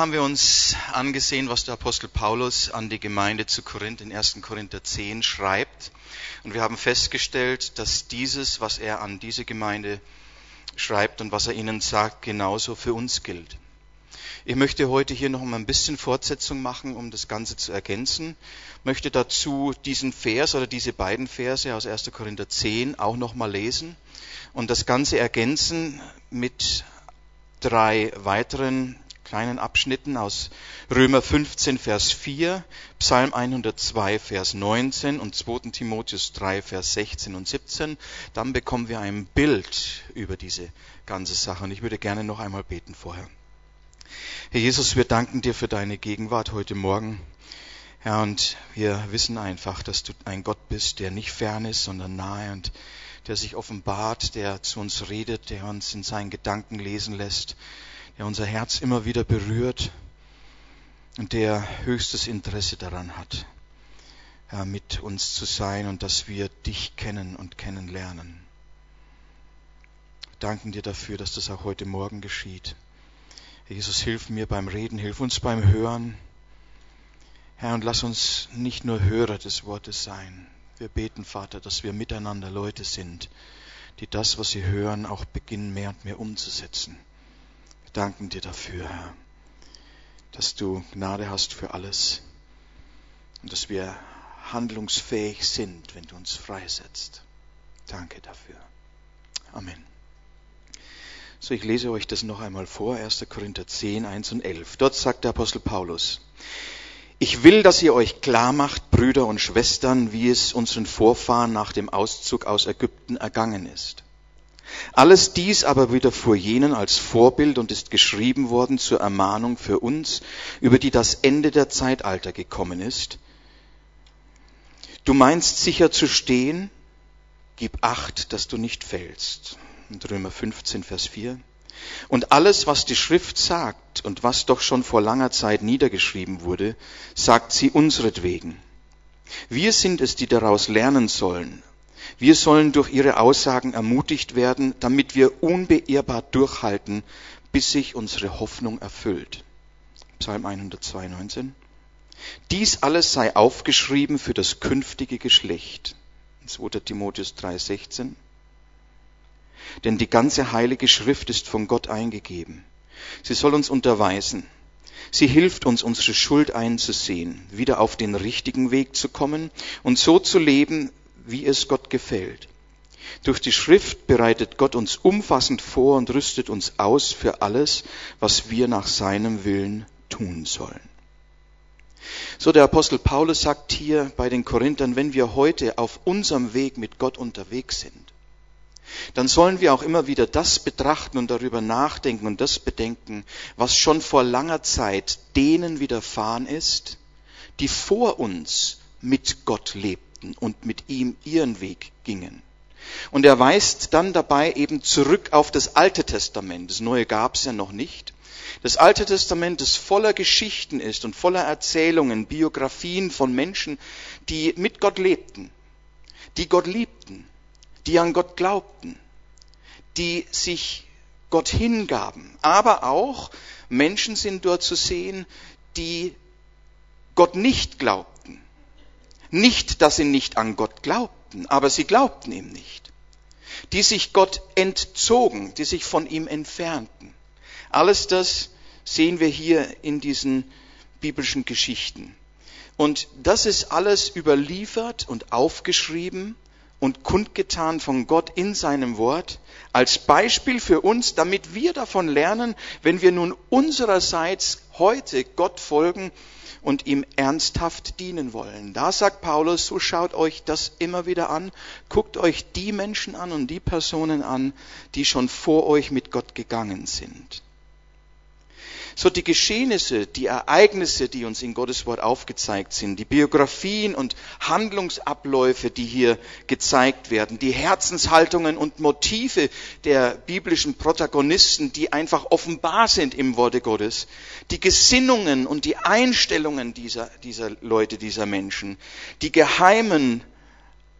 Haben wir uns angesehen, was der Apostel Paulus an die Gemeinde zu Korinth in 1. Korinther 10 schreibt. Und wir haben festgestellt, dass dieses, was er an diese Gemeinde schreibt und was er ihnen sagt, genauso für uns gilt. Ich möchte heute hier noch mal ein bisschen Fortsetzung machen, um das Ganze zu ergänzen. Ich möchte dazu diesen Vers oder diese beiden Verse aus 1. Korinther 10 auch noch mal lesen und das Ganze ergänzen mit drei weiteren kleinen Abschnitten aus Römer 15, Vers 4, Psalm 102, Vers 19 und 2. Timotheus 3, Vers 16 und 17. Dann bekommen wir ein Bild über diese ganze Sache. Und ich würde gerne noch einmal beten vorher. Herr Jesus, wir danken dir für deine Gegenwart heute Morgen. Herr, und wir wissen einfach, dass du ein Gott bist, der nicht fern ist, sondern nahe und der sich offenbart, der zu uns redet, der uns in seinen Gedanken lesen lässt der unser Herz immer wieder berührt und der höchstes Interesse daran hat, ja, mit uns zu sein und dass wir dich kennen und kennenlernen. Wir danken dir dafür, dass das auch heute Morgen geschieht. Jesus, hilf mir beim Reden, hilf uns beim Hören. Herr, und lass uns nicht nur Hörer des Wortes sein. Wir beten, Vater, dass wir miteinander Leute sind, die das, was sie hören, auch beginnen mehr und mehr umzusetzen danken dir dafür, Herr, dass du Gnade hast für alles und dass wir handlungsfähig sind, wenn du uns freisetzt. Danke dafür. Amen. So, ich lese euch das noch einmal vor, 1. Korinther 10, 1 und 11. Dort sagt der Apostel Paulus, ich will, dass ihr euch klar macht, Brüder und Schwestern, wie es unseren Vorfahren nach dem Auszug aus Ägypten ergangen ist. Alles dies aber widerfuhr jenen als Vorbild und ist geschrieben worden zur Ermahnung für uns, über die das Ende der Zeitalter gekommen ist. Du meinst sicher zu stehen, gib acht, dass du nicht fällst. Und Römer 15, Vers 4. Und alles, was die Schrift sagt und was doch schon vor langer Zeit niedergeschrieben wurde, sagt sie unsretwegen. Wir sind es, die daraus lernen sollen, wir sollen durch ihre Aussagen ermutigt werden, damit wir unbeirrbar durchhalten, bis sich unsere Hoffnung erfüllt. Psalm 192. Dies alles sei aufgeschrieben für das künftige Geschlecht. 2. Timotheus 3,16. Denn die ganze heilige Schrift ist von Gott eingegeben. Sie soll uns unterweisen. Sie hilft uns, unsere Schuld einzusehen, wieder auf den richtigen Weg zu kommen und so zu leben, wie es Gott gefällt. Durch die Schrift bereitet Gott uns umfassend vor und rüstet uns aus für alles, was wir nach seinem Willen tun sollen. So der Apostel Paulus sagt hier bei den Korinthern, wenn wir heute auf unserem Weg mit Gott unterwegs sind, dann sollen wir auch immer wieder das betrachten und darüber nachdenken und das bedenken, was schon vor langer Zeit denen widerfahren ist, die vor uns mit Gott lebten lebten und mit ihm ihren Weg gingen. Und er weist dann dabei eben zurück auf das Alte Testament. Das Neue gab es ja noch nicht. Das Alte Testament, das voller Geschichten ist und voller Erzählungen, Biografien von Menschen, die mit Gott lebten, die Gott liebten, die an Gott glaubten, die sich Gott hingaben. Aber auch Menschen sind dort zu sehen, die Gott nicht glaubten, nicht, dass sie nicht an Gott glaubten, aber sie glaubten ihm nicht. Die sich Gott entzogen, die sich von ihm entfernten. Alles das sehen wir hier in diesen biblischen Geschichten. Und das ist alles überliefert und aufgeschrieben und kundgetan von Gott in seinem Wort als Beispiel für uns, damit wir davon lernen, wenn wir nun unsererseits heute Gott folgen, und ihm ernsthaft dienen wollen. Da sagt Paulus, so schaut euch das immer wieder an, guckt euch die Menschen an und die Personen an, die schon vor euch mit Gott gegangen sind. So die Geschehnisse, die Ereignisse, die uns in Gottes Wort aufgezeigt sind, die Biografien und Handlungsabläufe, die hier gezeigt werden, die Herzenshaltungen und Motive der biblischen Protagonisten, die einfach offenbar sind im Worte Gottes, die Gesinnungen und die Einstellungen dieser, dieser Leute, dieser Menschen, die geheimen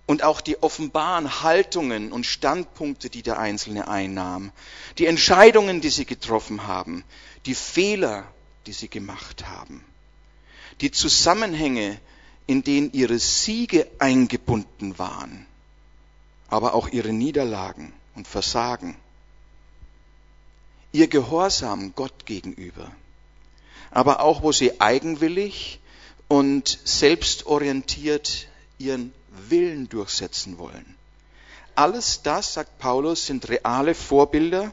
und auch die offenbaren Haltungen und Standpunkte, die der Einzelne einnahm, die Entscheidungen, die sie getroffen haben, die Fehler, die sie gemacht haben. Die Zusammenhänge, in denen ihre Siege eingebunden waren, aber auch ihre Niederlagen und Versagen. Ihr Gehorsam Gott gegenüber, aber auch wo sie eigenwillig und selbstorientiert ihren Willen durchsetzen wollen. Alles das, sagt Paulus, sind reale Vorbilder,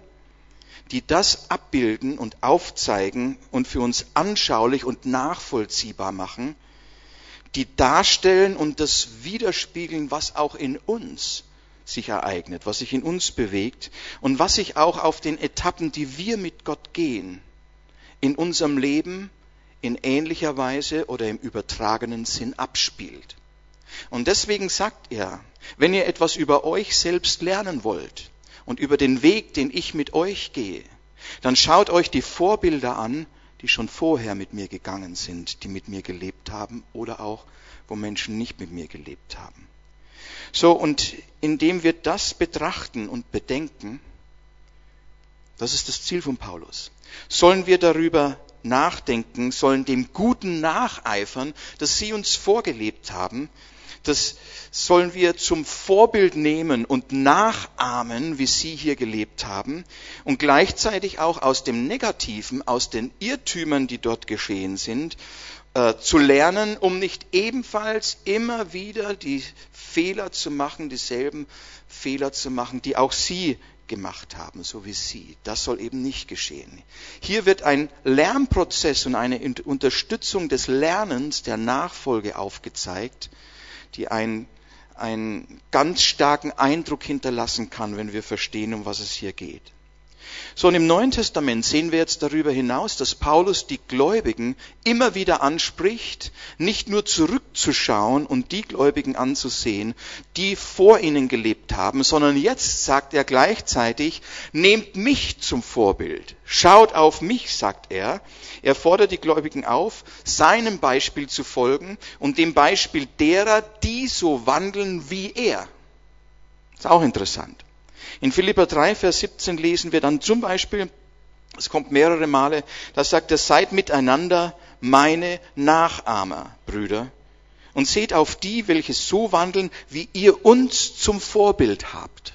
die das abbilden und aufzeigen und für uns anschaulich und nachvollziehbar machen, die darstellen und das widerspiegeln, was auch in uns sich ereignet, was sich in uns bewegt und was sich auch auf den Etappen, die wir mit Gott gehen, in unserem Leben in ähnlicher Weise oder im übertragenen Sinn abspielt. Und deswegen sagt er, wenn ihr etwas über euch selbst lernen wollt und über den Weg, den ich mit euch gehe, dann schaut euch die Vorbilder an, die schon vorher mit mir gegangen sind, die mit mir gelebt haben oder auch, wo Menschen nicht mit mir gelebt haben. So, und indem wir das betrachten und bedenken, das ist das Ziel von Paulus, sollen wir darüber nachdenken, sollen dem Guten nacheifern, das sie uns vorgelebt haben, das sollen wir zum Vorbild nehmen und nachahmen, wie Sie hier gelebt haben und gleichzeitig auch aus dem Negativen, aus den Irrtümern, die dort geschehen sind, äh, zu lernen, um nicht ebenfalls immer wieder die Fehler zu machen, dieselben Fehler zu machen, die auch Sie gemacht haben, so wie Sie. Das soll eben nicht geschehen. Hier wird ein Lernprozess und eine Unterstützung des Lernens der Nachfolge aufgezeigt, die einen, einen ganz starken Eindruck hinterlassen kann, wenn wir verstehen, um was es hier geht. So, und im Neuen Testament sehen wir jetzt darüber hinaus, dass Paulus die Gläubigen immer wieder anspricht, nicht nur zurückzuschauen und die Gläubigen anzusehen, die vor ihnen gelebt haben, sondern jetzt sagt er gleichzeitig, nehmt mich zum Vorbild, schaut auf mich, sagt er. Er fordert die Gläubigen auf, seinem Beispiel zu folgen und dem Beispiel derer, die so wandeln wie er. ist auch interessant. In Philippa 3, Vers 17 lesen wir dann zum Beispiel, es kommt mehrere Male, da sagt er, seid miteinander meine Nachahmer, Brüder, und seht auf die, welche so wandeln, wie ihr uns zum Vorbild habt.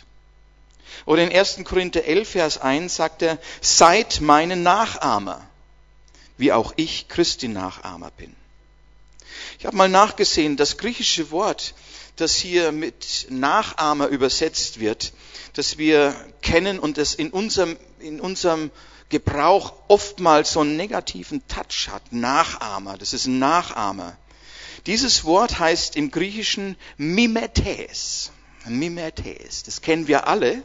Oder in 1. Korinther 11, Vers 1 sagt er, seid meine Nachahmer, wie auch ich Christi Nachahmer bin. Ich habe mal nachgesehen, das griechische Wort, das hier mit Nachahmer übersetzt wird, das wir kennen und das in unserem, in unserem Gebrauch oftmals so einen negativen Touch hat. Nachahmer, das ist ein Nachahmer. Dieses Wort heißt im Griechischen Mimetes. Mimetes, das kennen wir alle,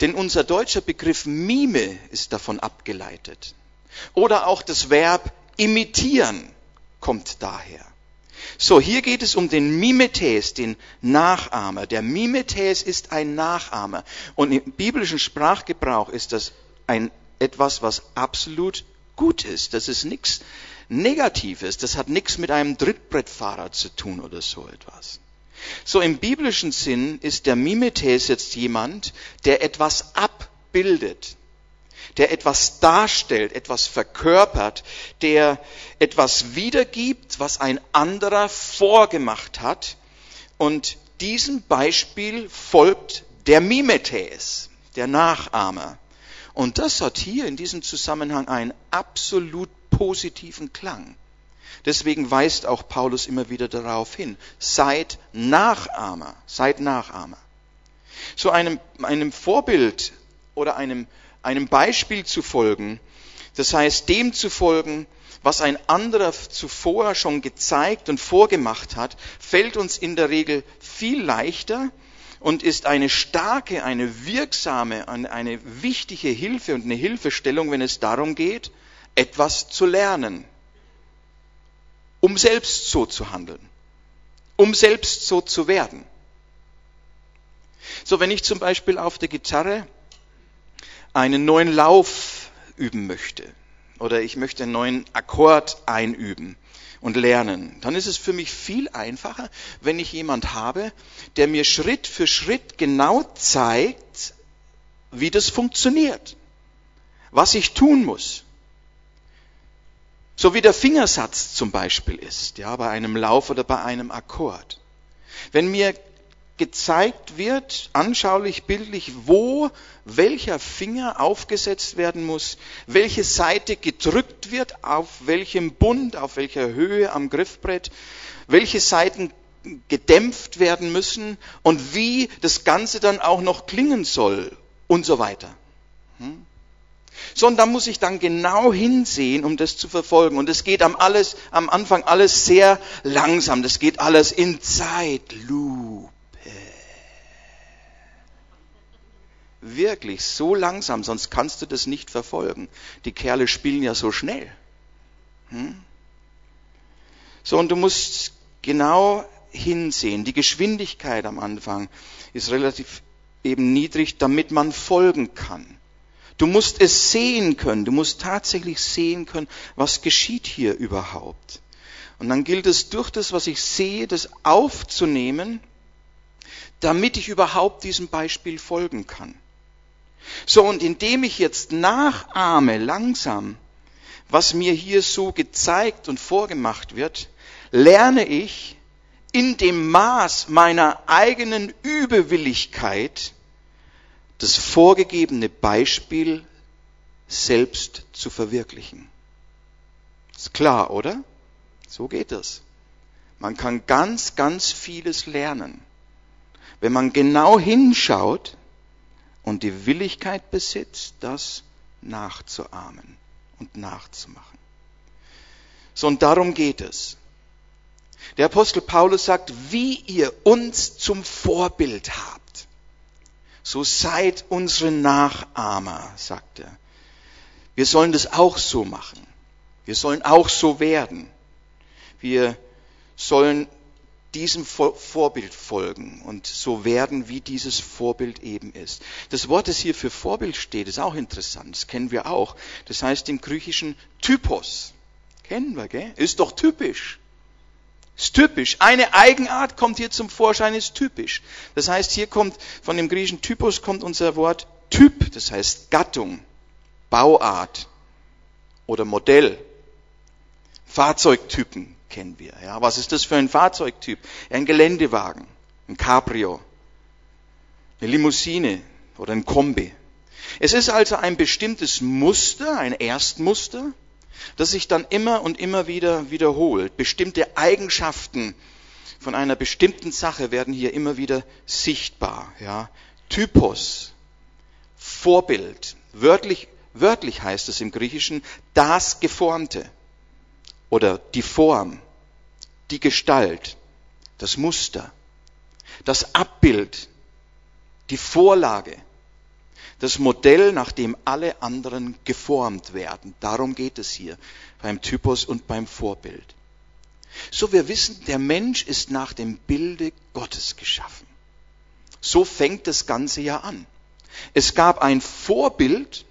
denn unser deutscher Begriff Mime ist davon abgeleitet. Oder auch das Verb imitieren kommt daher. So, hier geht es um den Mimetes, den Nachahmer. Der Mimetes ist ein Nachahmer. Und im biblischen Sprachgebrauch ist das ein, etwas, was absolut gut ist. Das ist nichts Negatives. Das hat nichts mit einem Trittbrettfahrer zu tun oder so etwas. So im biblischen Sinn ist der Mimetes jetzt jemand, der etwas abbildet der etwas darstellt, etwas verkörpert, der etwas wiedergibt, was ein anderer vorgemacht hat. Und diesem Beispiel folgt der Mimetes, der Nachahmer. Und das hat hier in diesem Zusammenhang einen absolut positiven Klang. Deswegen weist auch Paulus immer wieder darauf hin. Seid Nachahmer, seid Nachahmer. So einem, einem Vorbild oder einem einem Beispiel zu folgen, das heißt dem zu folgen, was ein anderer zuvor schon gezeigt und vorgemacht hat, fällt uns in der Regel viel leichter und ist eine starke, eine wirksame, eine wichtige Hilfe und eine Hilfestellung, wenn es darum geht, etwas zu lernen, um selbst so zu handeln, um selbst so zu werden. So, wenn ich zum Beispiel auf der Gitarre einen neuen Lauf üben möchte oder ich möchte einen neuen Akkord einüben und lernen, dann ist es für mich viel einfacher, wenn ich jemand habe, der mir Schritt für Schritt genau zeigt, wie das funktioniert, was ich tun muss. So wie der Fingersatz zum Beispiel ist, ja, bei einem Lauf oder bei einem Akkord. Wenn mir gezeigt wird, anschaulich, bildlich, wo welcher Finger aufgesetzt werden muss, welche Seite gedrückt wird, auf welchem Bund, auf welcher Höhe am Griffbrett, welche Seiten gedämpft werden müssen und wie das Ganze dann auch noch klingen soll und so weiter. Hm? So, und da muss ich dann genau hinsehen, um das zu verfolgen. Und es geht am, alles, am Anfang alles sehr langsam. Das geht alles in Zeitlupe. Wirklich so langsam, sonst kannst du das nicht verfolgen. Die Kerle spielen ja so schnell. Hm? So, und du musst genau hinsehen. Die Geschwindigkeit am Anfang ist relativ eben niedrig, damit man folgen kann. Du musst es sehen können, du musst tatsächlich sehen können, was geschieht hier überhaupt. Und dann gilt es durch das, was ich sehe, das aufzunehmen, damit ich überhaupt diesem Beispiel folgen kann. So, und indem ich jetzt nachahme langsam, was mir hier so gezeigt und vorgemacht wird, lerne ich in dem Maß meiner eigenen Übewilligkeit das vorgegebene Beispiel selbst zu verwirklichen. Ist klar, oder? So geht es. Man kann ganz, ganz vieles lernen. Wenn man genau hinschaut, und die Willigkeit besitzt, das nachzuahmen und nachzumachen. So, und darum geht es. Der Apostel Paulus sagt, wie ihr uns zum Vorbild habt, so seid unsere Nachahmer, sagt er. Wir sollen das auch so machen. Wir sollen auch so werden. Wir sollen diesem Vorbild folgen und so werden, wie dieses Vorbild eben ist. Das Wort, das hier für Vorbild steht, ist auch interessant. Das kennen wir auch. Das heißt im Griechischen Typos. Kennen wir, gell? Ist doch typisch. Ist typisch. Eine Eigenart kommt hier zum Vorschein, ist typisch. Das heißt, hier kommt von dem griechischen Typos kommt unser Wort Typ. Das heißt Gattung, Bauart oder Modell. Fahrzeugtypen kennen wir. Ja, was ist das für ein Fahrzeugtyp? Ein Geländewagen, ein Cabrio, eine Limousine oder ein Kombi. Es ist also ein bestimmtes Muster, ein Erstmuster, das sich dann immer und immer wieder wiederholt. Bestimmte Eigenschaften von einer bestimmten Sache werden hier immer wieder sichtbar. Ja. Typos, Vorbild, wörtlich, wörtlich heißt es im Griechischen das Geformte oder die Form, die Gestalt, das Muster, das Abbild, die Vorlage, das Modell, nach dem alle anderen geformt werden. Darum geht es hier beim Typus und beim Vorbild. So wir wissen, der Mensch ist nach dem Bilde Gottes geschaffen. So fängt das Ganze ja an. Es gab ein Vorbild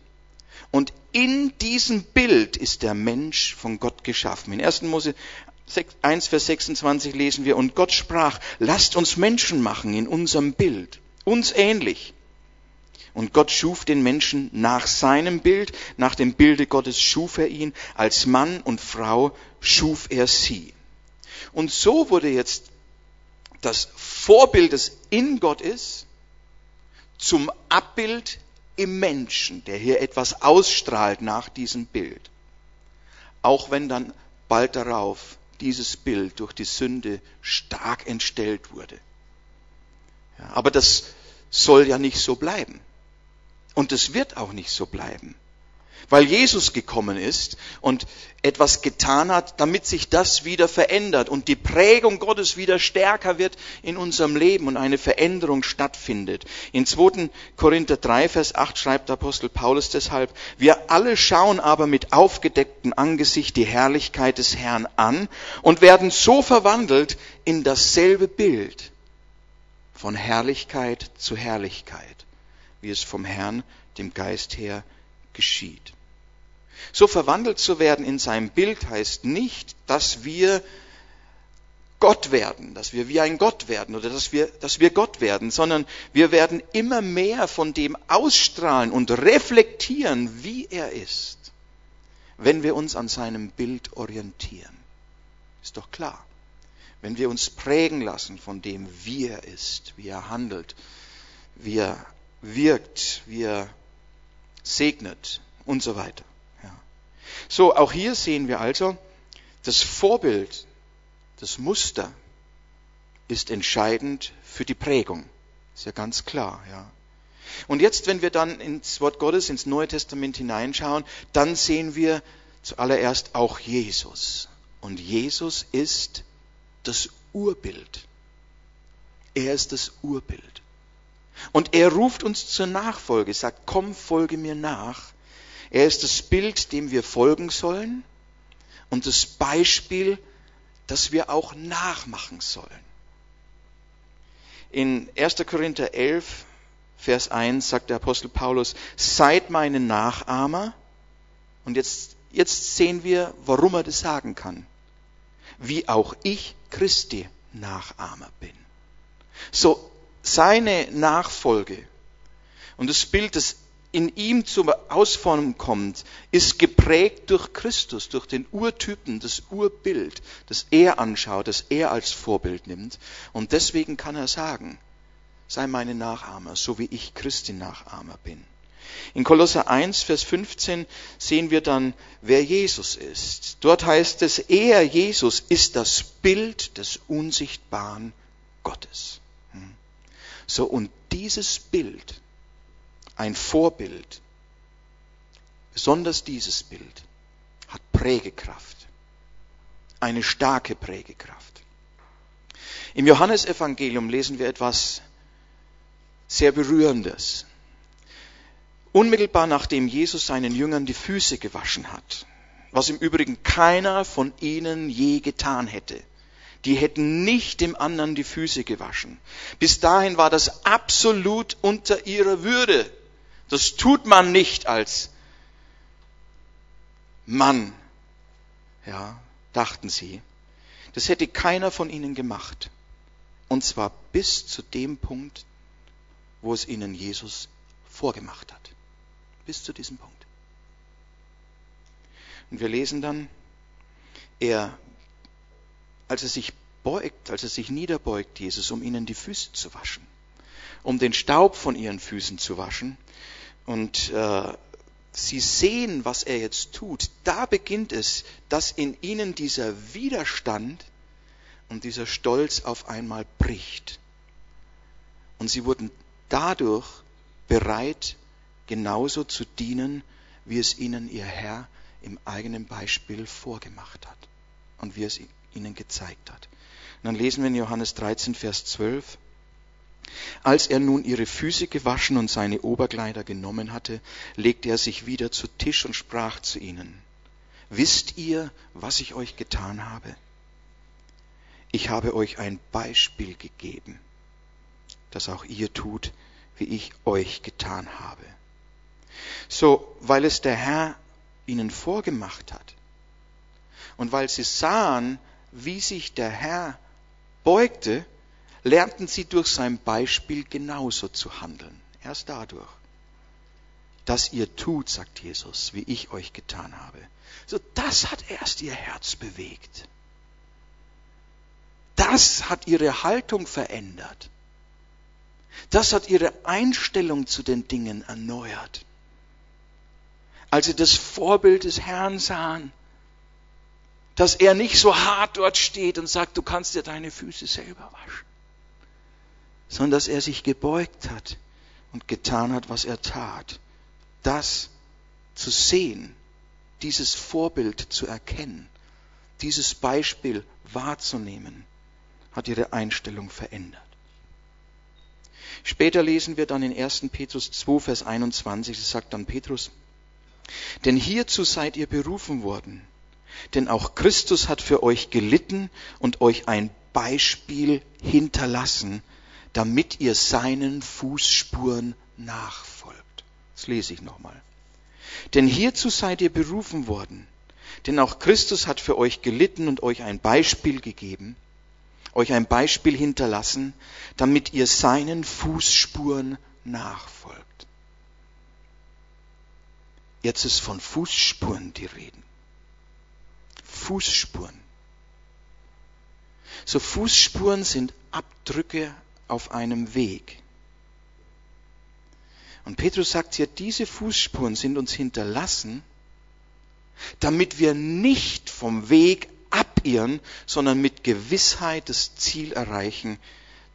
und in diesem Bild ist der Mensch von Gott geschaffen. In 1. Mose 1, Vers 26 lesen wir, und Gott sprach, lasst uns Menschen machen in unserem Bild, uns ähnlich. Und Gott schuf den Menschen nach seinem Bild, nach dem Bilde Gottes schuf er ihn, als Mann und Frau schuf er sie. Und so wurde jetzt das Vorbild, das in Gott ist, zum Abbild im Menschen, der hier etwas ausstrahlt nach diesem Bild. Auch wenn dann bald darauf dieses Bild durch die Sünde stark entstellt wurde. Ja, aber das soll ja nicht so bleiben. Und es wird auch nicht so bleiben weil Jesus gekommen ist und etwas getan hat, damit sich das wieder verändert und die Prägung Gottes wieder stärker wird in unserem Leben und eine Veränderung stattfindet. In 2. Korinther 3, Vers 8 schreibt Apostel Paulus deshalb, wir alle schauen aber mit aufgedecktem Angesicht die Herrlichkeit des Herrn an und werden so verwandelt in dasselbe Bild von Herrlichkeit zu Herrlichkeit, wie es vom Herrn, dem Geist her, geschieht. So verwandelt zu werden in sein Bild heißt nicht, dass wir Gott werden, dass wir wie ein Gott werden oder dass wir, dass wir Gott werden, sondern wir werden immer mehr von dem ausstrahlen und reflektieren, wie er ist. wenn wir uns an seinem Bild orientieren. Ist doch klar. Wenn wir uns prägen lassen von dem, wie er ist, wie er handelt, wie er wirkt, wie er segnet und so weiter. So, auch hier sehen wir also, das Vorbild, das Muster ist entscheidend für die Prägung. Ist ja ganz klar, ja. Und jetzt, wenn wir dann ins Wort Gottes, ins Neue Testament hineinschauen, dann sehen wir zuallererst auch Jesus. Und Jesus ist das Urbild. Er ist das Urbild. Und er ruft uns zur Nachfolge, sagt, komm, folge mir nach. Er ist das Bild, dem wir folgen sollen und das Beispiel, das wir auch nachmachen sollen. In 1. Korinther 11, Vers 1 sagt der Apostel Paulus, seid meine Nachahmer. Und jetzt, jetzt sehen wir, warum er das sagen kann. Wie auch ich Christi Nachahmer bin. So, seine Nachfolge und das Bild, das in ihm zur Ausformung kommt, ist geprägt durch Christus, durch den Urtypen, das Urbild, das er anschaut, das er als Vorbild nimmt. Und deswegen kann er sagen, sei meine Nachahmer, so wie ich Christi Nachahmer bin. In Kolosser 1, Vers 15 sehen wir dann, wer Jesus ist. Dort heißt es, er, Jesus, ist das Bild des unsichtbaren Gottes. Hm. So, und dieses Bild, ein Vorbild, besonders dieses Bild, hat Prägekraft. Eine starke Prägekraft. Im Johannesevangelium lesen wir etwas sehr Berührendes. Unmittelbar nachdem Jesus seinen Jüngern die Füße gewaschen hat, was im Übrigen keiner von ihnen je getan hätte. Die hätten nicht dem anderen die Füße gewaschen. Bis dahin war das absolut unter ihrer Würde. Das tut man nicht als Mann. Ja, dachten sie. Das hätte keiner von ihnen gemacht. Und zwar bis zu dem Punkt, wo es ihnen Jesus vorgemacht hat. Bis zu diesem Punkt. Und wir lesen dann, er, als er sich beugt, als er sich niederbeugt, Jesus, um ihnen die Füße zu waschen, um den Staub von ihren Füßen zu waschen, und äh, sie sehen, was er jetzt tut, da beginnt es, dass in ihnen dieser Widerstand und dieser Stolz auf einmal bricht. Und sie wurden dadurch bereit, genauso zu dienen, wie es ihnen ihr Herr im eigenen Beispiel vorgemacht hat und wie es ihnen gezeigt hat. Und dann lesen wir in Johannes 13, Vers 12, als er nun ihre Füße gewaschen und seine Oberkleider genommen hatte, legte er sich wieder zu Tisch und sprach zu ihnen, Wisst ihr, was ich euch getan habe? Ich habe euch ein Beispiel gegeben, dass auch ihr tut, wie ich euch getan habe. So, weil es der Herr ihnen vorgemacht hat und weil sie sahen, wie sich der Herr beugte, lernten sie durch sein Beispiel genauso zu handeln. Erst dadurch. Dass ihr tut, sagt Jesus, wie ich euch getan habe. So, das hat erst ihr Herz bewegt. Das hat ihre Haltung verändert. Das hat ihre Einstellung zu den Dingen erneuert. Als sie das Vorbild des Herrn sahen, dass er nicht so hart dort steht und sagt, du kannst dir deine Füße selber waschen sondern dass er sich gebeugt hat und getan hat, was er tat. Das zu sehen, dieses Vorbild zu erkennen, dieses Beispiel wahrzunehmen, hat ihre Einstellung verändert. Später lesen wir dann in 1. Petrus 2, Vers 21, es sagt dann Petrus, denn hierzu seid ihr berufen worden, denn auch Christus hat für euch gelitten und euch ein Beispiel hinterlassen, damit ihr seinen Fußspuren nachfolgt. Das lese ich nochmal. Denn hierzu seid ihr berufen worden, denn auch Christus hat für euch gelitten und euch ein Beispiel gegeben, euch ein Beispiel hinterlassen, damit ihr seinen Fußspuren nachfolgt. Jetzt ist von Fußspuren die Reden. Fußspuren. So Fußspuren sind Abdrücke auf einem Weg. Und Petrus sagt hier, diese Fußspuren sind uns hinterlassen, damit wir nicht vom Weg abirren, sondern mit Gewissheit das Ziel erreichen,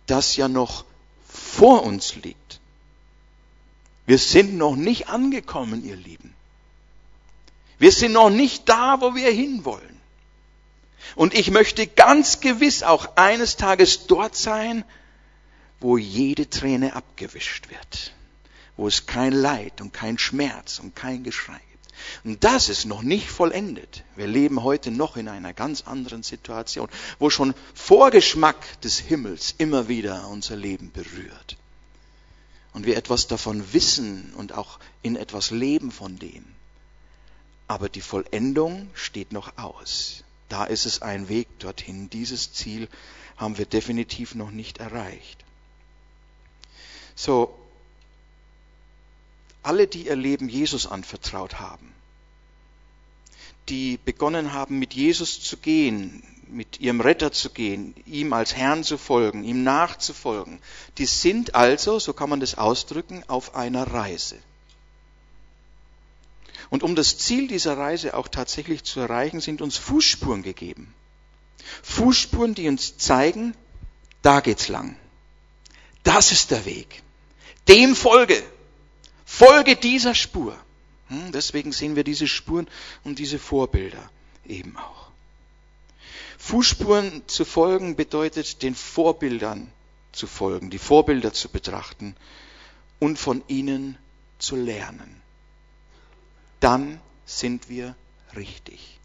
das ja noch vor uns liegt. Wir sind noch nicht angekommen, ihr Lieben. Wir sind noch nicht da, wo wir hinwollen. Und ich möchte ganz gewiss auch eines Tages dort sein, wo jede Träne abgewischt wird, wo es kein Leid und kein Schmerz und kein Geschrei gibt. Und das ist noch nicht vollendet. Wir leben heute noch in einer ganz anderen Situation, wo schon Vorgeschmack des Himmels immer wieder unser Leben berührt. Und wir etwas davon wissen und auch in etwas leben von dem. Aber die Vollendung steht noch aus. Da ist es ein Weg dorthin. Dieses Ziel haben wir definitiv noch nicht erreicht. So, alle, die ihr Leben Jesus anvertraut haben, die begonnen haben, mit Jesus zu gehen, mit ihrem Retter zu gehen, ihm als Herrn zu folgen, ihm nachzufolgen, die sind also, so kann man das ausdrücken, auf einer Reise. Und um das Ziel dieser Reise auch tatsächlich zu erreichen, sind uns Fußspuren gegeben. Fußspuren, die uns zeigen, da geht's lang. Das ist der Weg. Dem folge. Folge dieser Spur. Hm, deswegen sehen wir diese Spuren und diese Vorbilder eben auch. Fußspuren zu folgen bedeutet, den Vorbildern zu folgen, die Vorbilder zu betrachten und von ihnen zu lernen dann sind wir richtig.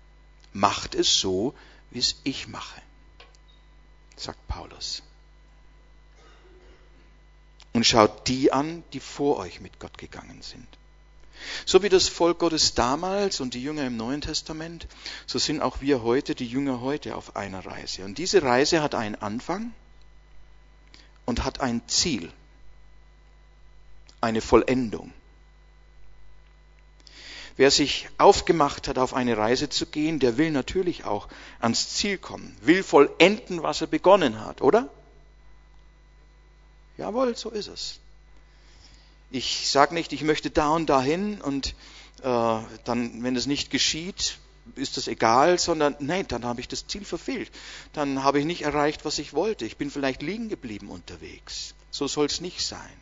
Macht es so, wie es ich mache, sagt Paulus. Und schaut die an, die vor euch mit Gott gegangen sind. So wie das Volk Gottes damals und die Jünger im Neuen Testament, so sind auch wir heute, die Jünger heute, auf einer Reise. Und diese Reise hat einen Anfang und hat ein Ziel, eine Vollendung. Wer sich aufgemacht hat, auf eine Reise zu gehen, der will natürlich auch ans Ziel kommen, will vollenden, was er begonnen hat, oder? Jawohl, so ist es. Ich sage nicht, ich möchte da und dahin und äh, dann, wenn es nicht geschieht, ist das egal, sondern nein, dann habe ich das Ziel verfehlt. Dann habe ich nicht erreicht, was ich wollte. Ich bin vielleicht liegen geblieben unterwegs. So soll es nicht sein.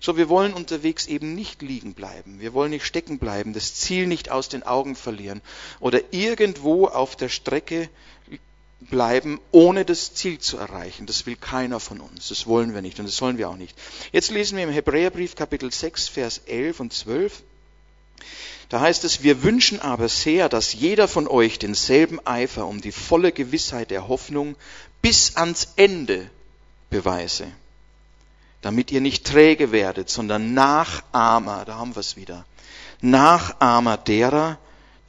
So, wir wollen unterwegs eben nicht liegen bleiben. Wir wollen nicht stecken bleiben, das Ziel nicht aus den Augen verlieren oder irgendwo auf der Strecke bleiben, ohne das Ziel zu erreichen. Das will keiner von uns. Das wollen wir nicht und das sollen wir auch nicht. Jetzt lesen wir im Hebräerbrief Kapitel 6, Vers 11 und 12. Da heißt es, wir wünschen aber sehr, dass jeder von euch denselben Eifer um die volle Gewissheit der Hoffnung bis ans Ende beweise damit ihr nicht träge werdet, sondern Nachahmer, da haben wir es wieder, Nachahmer derer,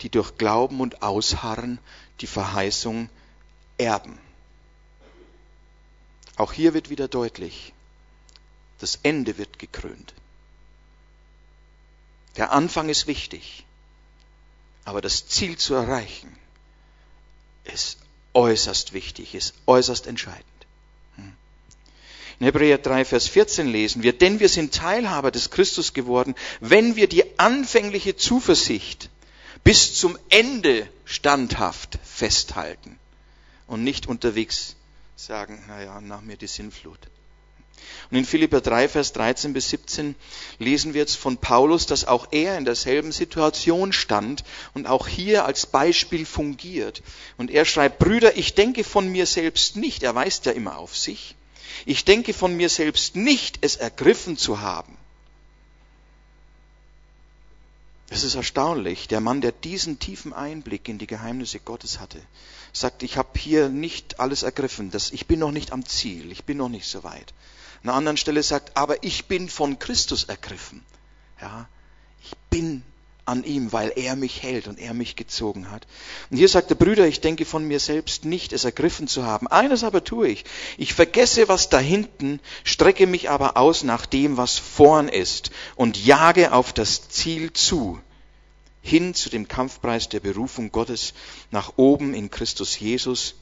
die durch Glauben und Ausharren die Verheißung erben. Auch hier wird wieder deutlich, das Ende wird gekrönt. Der Anfang ist wichtig, aber das Ziel zu erreichen ist äußerst wichtig, ist äußerst entscheidend. In Hebräer 3, Vers 14 lesen wir, denn wir sind Teilhaber des Christus geworden, wenn wir die anfängliche Zuversicht bis zum Ende standhaft festhalten und nicht unterwegs sagen, naja, nach mir die Sinnflut. Und in Philipper 3, Vers 13 bis 17 lesen wir jetzt von Paulus, dass auch er in derselben Situation stand und auch hier als Beispiel fungiert. Und er schreibt, Brüder, ich denke von mir selbst nicht, er weist ja immer auf sich, ich denke von mir selbst nicht, es ergriffen zu haben. Es ist erstaunlich, der Mann, der diesen tiefen Einblick in die Geheimnisse Gottes hatte, sagt, ich habe hier nicht alles ergriffen, das, ich bin noch nicht am Ziel, ich bin noch nicht so weit. An einer anderen Stelle sagt, aber ich bin von Christus ergriffen. Ja, ich bin an ihm, weil er mich hält und er mich gezogen hat. Und hier sagt der Brüder, ich denke von mir selbst nicht, es ergriffen zu haben. Eines aber tue ich. Ich vergesse, was da hinten, strecke mich aber aus nach dem, was vorn ist und jage auf das Ziel zu, hin zu dem Kampfpreis der Berufung Gottes nach oben in Christus Jesus.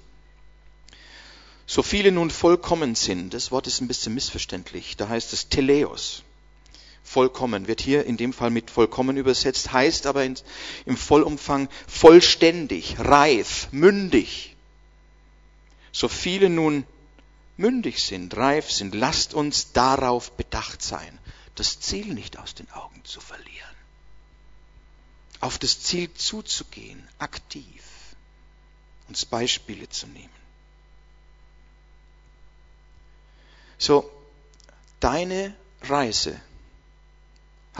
So viele nun vollkommen sind, das Wort ist ein bisschen missverständlich, da heißt es Teleos. Vollkommen wird hier in dem Fall mit vollkommen übersetzt, heißt aber in, im Vollumfang vollständig, reif, mündig. So viele nun mündig sind, reif sind, lasst uns darauf bedacht sein, das Ziel nicht aus den Augen zu verlieren auf das Ziel zuzugehen, aktiv, uns Beispiele zu nehmen. So, deine Reise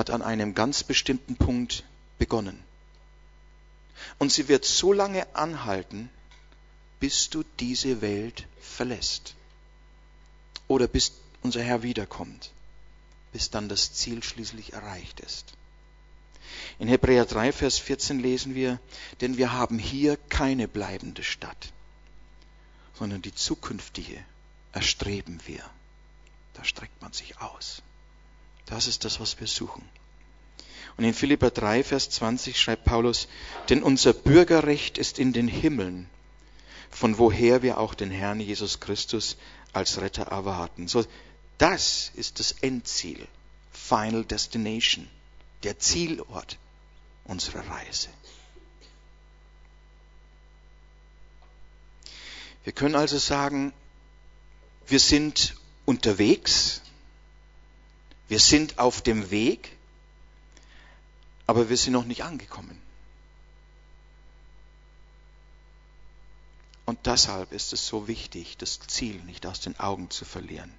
hat an einem ganz bestimmten Punkt begonnen. Und sie wird so lange anhalten, bis du diese Welt verlässt. Oder bis unser Herr wiederkommt, bis dann das Ziel schließlich erreicht ist. In Hebräer 3, Vers 14 lesen wir, denn wir haben hier keine bleibende Stadt, sondern die zukünftige erstreben wir. Da streckt man sich aus. Das ist das, was wir suchen. Und in Philipper 3, Vers 20 schreibt Paulus, denn unser Bürgerrecht ist in den Himmeln, von woher wir auch den Herrn Jesus Christus als Retter erwarten. So, das ist das Endziel, Final Destination, der Zielort unsere Reise. Wir können also sagen, wir sind unterwegs, wir sind auf dem Weg, aber wir sind noch nicht angekommen. Und deshalb ist es so wichtig, das Ziel nicht aus den Augen zu verlieren.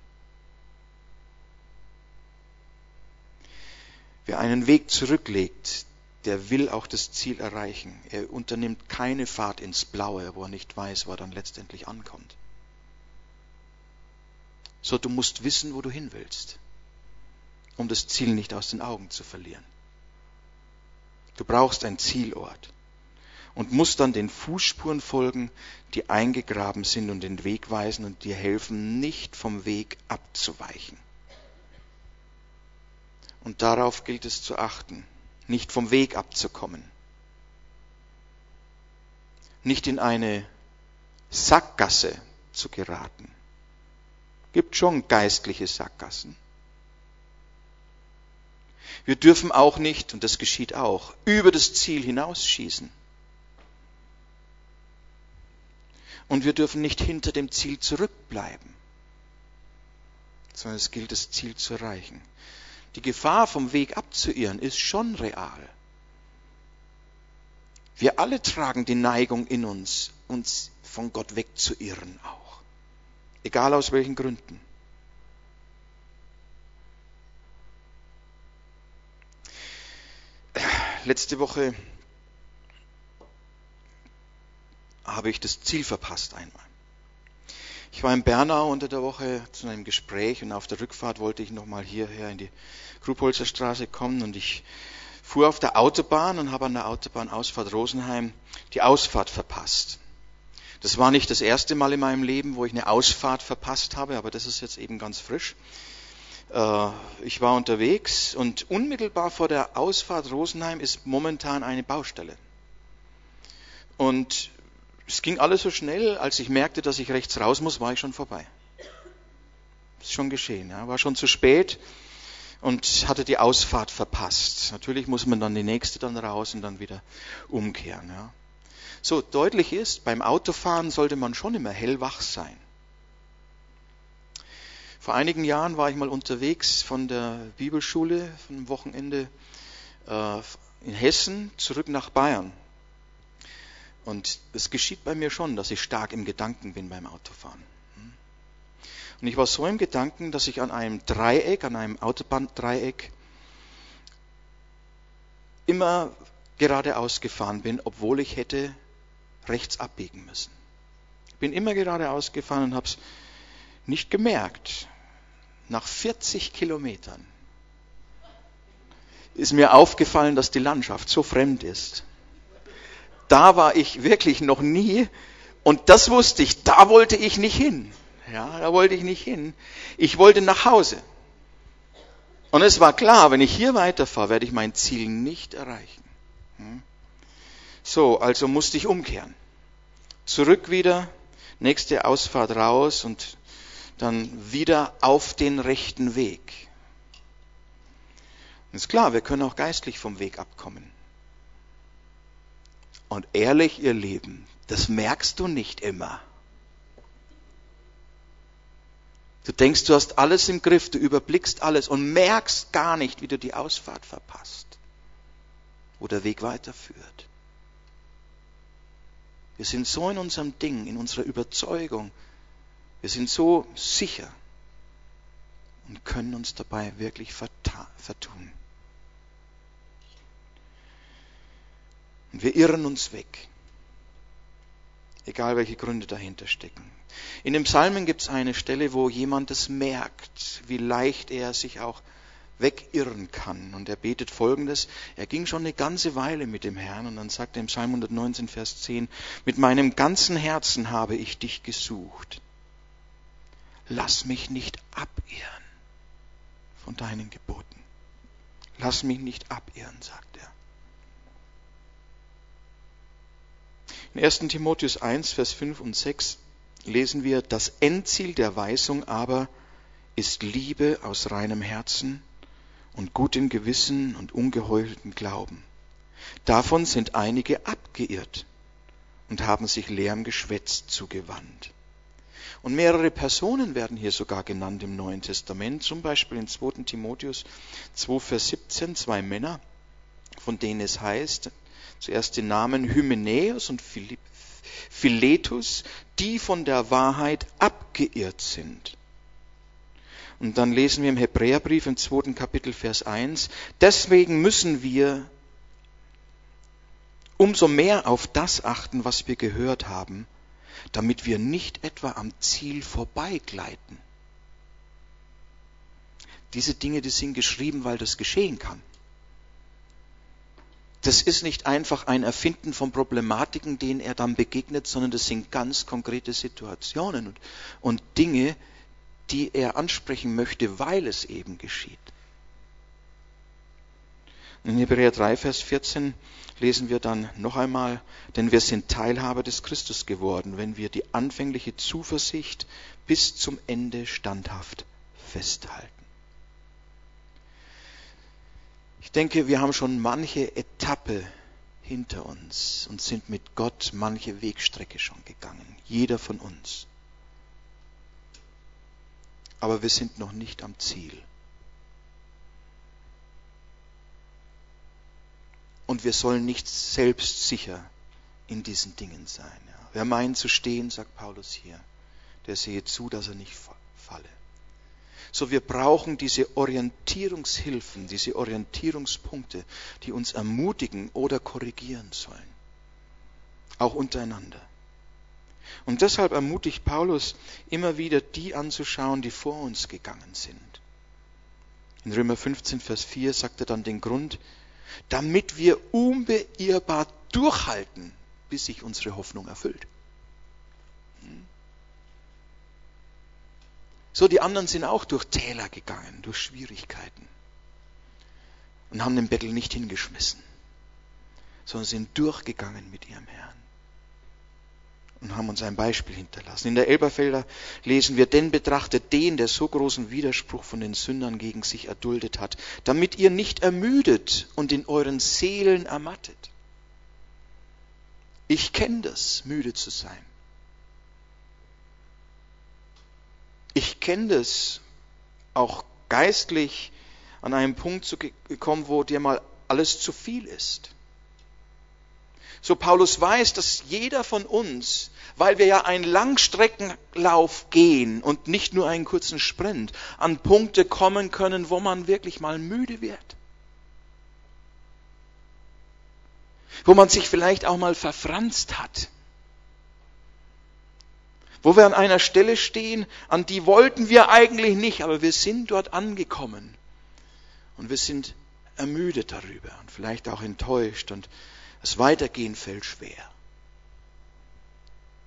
Wer einen Weg zurücklegt, der will auch das Ziel erreichen. Er unternimmt keine Fahrt ins Blaue, wo er nicht weiß, wo er dann letztendlich ankommt. So, du musst wissen, wo du hin willst, um das Ziel nicht aus den Augen zu verlieren. Du brauchst einen Zielort und musst dann den Fußspuren folgen, die eingegraben sind und den Weg weisen und dir helfen, nicht vom Weg abzuweichen. Und darauf gilt es zu achten nicht vom Weg abzukommen, nicht in eine Sackgasse zu geraten. Gibt schon geistliche Sackgassen. Wir dürfen auch nicht, und das geschieht auch, über das Ziel hinausschießen. Und wir dürfen nicht hinter dem Ziel zurückbleiben, sondern es gilt, das Ziel zu erreichen die Gefahr vom Weg abzuirren ist schon real. Wir alle tragen die Neigung in uns, uns von Gott wegzuirren auch. Egal aus welchen Gründen. Letzte Woche habe ich das Ziel verpasst einmal. Ich war in Bernau unter der Woche zu einem Gespräch und auf der Rückfahrt wollte ich nochmal hierher in die Grubholzer Straße kommen und ich fuhr auf der Autobahn und habe an der Autobahnausfahrt Rosenheim die Ausfahrt verpasst. Das war nicht das erste Mal in meinem Leben, wo ich eine Ausfahrt verpasst habe, aber das ist jetzt eben ganz frisch. Äh, ich war unterwegs und unmittelbar vor der Ausfahrt Rosenheim ist momentan eine Baustelle. Und es ging alles so schnell, als ich merkte, dass ich rechts raus muss, war ich schon vorbei. Ist schon geschehen, ja. war schon zu spät und hatte die Ausfahrt verpasst. Natürlich muss man dann die nächste dann raus und dann wieder umkehren. Ja. So deutlich ist, beim Autofahren sollte man schon immer hellwach sein. Vor einigen Jahren war ich mal unterwegs von der Bibelschule, einem Wochenende äh, in Hessen zurück nach Bayern. Und es geschieht bei mir schon, dass ich stark im Gedanken bin beim Autofahren. Und ich war so im Gedanken, dass ich an einem Dreieck, an einem Autobahndreieck, immer geradeaus gefahren bin, obwohl ich hätte rechts abbiegen müssen. Ich bin immer geradeaus gefahren und habe es nicht gemerkt. Nach 40 Kilometern ist mir aufgefallen, dass die Landschaft so fremd ist da war ich wirklich noch nie und das wusste ich, da wollte ich nicht hin. Ja, da wollte ich nicht hin. Ich wollte nach Hause. Und es war klar, wenn ich hier weiterfahre, werde ich mein Ziel nicht erreichen. Hm? So, also musste ich umkehren. Zurück wieder, nächste Ausfahrt raus und dann wieder auf den rechten Weg. Und ist klar, wir können auch geistlich vom Weg abkommen. Und ehrlich, ihr Leben, das merkst du nicht immer. Du denkst, du hast alles im Griff, du überblickst alles und merkst gar nicht, wie du die Ausfahrt verpasst, wo der Weg weiterführt. Wir sind so in unserem Ding, in unserer Überzeugung, wir sind so sicher und können uns dabei wirklich vertun. Und wir irren uns weg. Egal welche Gründe dahinter stecken. In dem Psalmen gibt es eine Stelle, wo jemand es merkt, wie leicht er sich auch wegirren kann. Und er betet folgendes. Er ging schon eine ganze Weile mit dem Herrn und dann sagt er im Psalm 119, Vers 10, mit meinem ganzen Herzen habe ich dich gesucht. Lass mich nicht abirren von deinen Geboten. Lass mich nicht abirren, sagt er. In 1. Timotheus 1, Vers 5 und 6 lesen wir, das Endziel der Weisung aber ist Liebe aus reinem Herzen und gutem Gewissen und ungeheucheltem Glauben. Davon sind einige abgeirrt und haben sich leerem Geschwätz zugewandt. Und mehrere Personen werden hier sogar genannt im Neuen Testament, zum Beispiel in 2. Timotheus 2, Vers 17, zwei Männer, von denen es heißt, zuerst den Namen Hymenäus und Philetus, die von der Wahrheit abgeirrt sind. Und dann lesen wir im Hebräerbrief im zweiten Kapitel Vers 1, deswegen müssen wir umso mehr auf das achten, was wir gehört haben, damit wir nicht etwa am Ziel vorbeigleiten. Diese Dinge, die sind geschrieben, weil das geschehen kann das ist nicht einfach ein Erfinden von Problematiken, denen er dann begegnet, sondern das sind ganz konkrete Situationen und, und Dinge, die er ansprechen möchte, weil es eben geschieht. In Hebräer 3, Vers 14 lesen wir dann noch einmal, denn wir sind Teilhaber des Christus geworden, wenn wir die anfängliche Zuversicht bis zum Ende standhaft festhalten. Ich denke, wir haben schon manche Etappe hinter uns und sind mit Gott manche Wegstrecke schon gegangen. Jeder von uns. Aber wir sind noch nicht am Ziel. Und wir sollen nicht selbstsicher in diesen Dingen sein. Wer meint zu stehen, sagt Paulus hier, der sehe zu, dass er nicht falle. So wir brauchen diese Orientierungshilfen, diese Orientierungspunkte, die uns ermutigen oder korrigieren sollen. Auch untereinander. Und deshalb ermutigt Paulus immer wieder die anzuschauen, die vor uns gegangen sind. In Römer 15, Vers 4 sagt er dann den Grund, damit wir unbeirrbar durchhalten, bis sich unsere Hoffnung erfüllt. So, die anderen sind auch durch Täler gegangen, durch Schwierigkeiten und haben den Bettel nicht hingeschmissen, sondern sind durchgegangen mit ihrem Herrn und haben uns ein Beispiel hinterlassen. In der Elberfelder lesen wir, denn betrachtet den, der so großen Widerspruch von den Sündern gegen sich erduldet hat, damit ihr nicht ermüdet und in euren Seelen ermattet. Ich kenne das, müde zu sein. ich kenne das auch geistlich an einen Punkt zu kommen, wo dir mal alles zu viel ist. So Paulus weiß, dass jeder von uns, weil wir ja einen Langstreckenlauf gehen und nicht nur einen kurzen Sprint, an Punkte kommen können, wo man wirklich mal müde wird. Wo man sich vielleicht auch mal verfranst hat wo wir an einer Stelle stehen, an die wollten wir eigentlich nicht, aber wir sind dort angekommen. Und wir sind ermüdet darüber und vielleicht auch enttäuscht und das Weitergehen fällt schwer.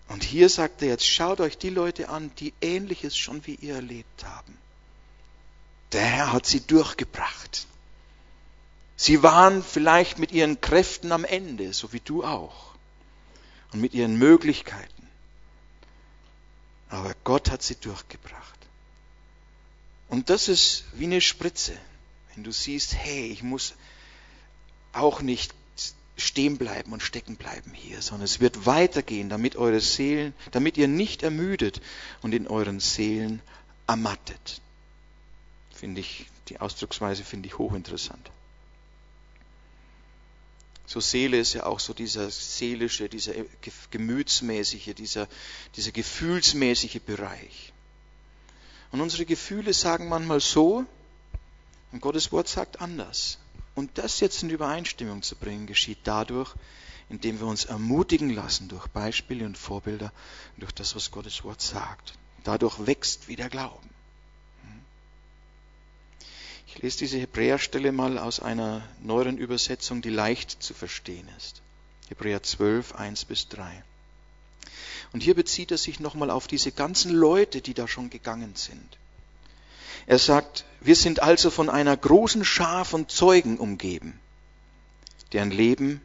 Und hier sagt er jetzt, schaut euch die Leute an, die ähnliches schon wie ihr erlebt haben. Der Herr hat sie durchgebracht. Sie waren vielleicht mit ihren Kräften am Ende, so wie du auch. Und mit ihren Möglichkeiten. Aber Gott hat sie durchgebracht. Und das ist wie eine Spritze. Wenn du siehst, hey, ich muss auch nicht stehen bleiben und stecken bleiben hier, sondern es wird weitergehen, damit eure Seelen, damit ihr nicht ermüdet und in euren Seelen ermattet. Finde ich, die Ausdrucksweise finde ich hochinteressant. So Seele ist ja auch so dieser seelische, dieser gemütsmäßige, dieser, dieser gefühlsmäßige Bereich. Und unsere Gefühle sagen manchmal so, und Gottes Wort sagt anders. Und das jetzt in Übereinstimmung zu bringen, geschieht dadurch, indem wir uns ermutigen lassen durch Beispiele und Vorbilder, durch das, was Gottes Wort sagt. Dadurch wächst wieder Glauben. Ich lese diese Hebräerstelle mal aus einer neueren Übersetzung, die leicht zu verstehen ist. Hebräer 12, 1 bis 3. Und hier bezieht er sich nochmal auf diese ganzen Leute, die da schon gegangen sind. Er sagt, wir sind also von einer großen Schar von Zeugen umgeben, deren Leben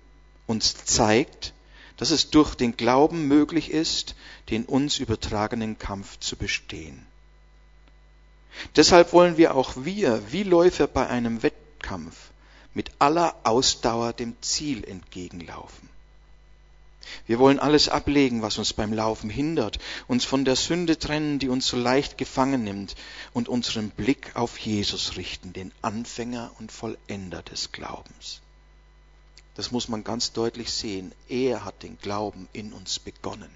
uns zeigt, dass es durch den Glauben möglich ist, den uns übertragenen Kampf zu bestehen. Deshalb wollen wir auch wir, wie Läufer bei einem Wettkampf, mit aller Ausdauer dem Ziel entgegenlaufen. Wir wollen alles ablegen, was uns beim Laufen hindert, uns von der Sünde trennen, die uns so leicht gefangen nimmt, und unseren Blick auf Jesus richten, den Anfänger und Vollender des Glaubens. Das muss man ganz deutlich sehen. Er hat den Glauben in uns begonnen.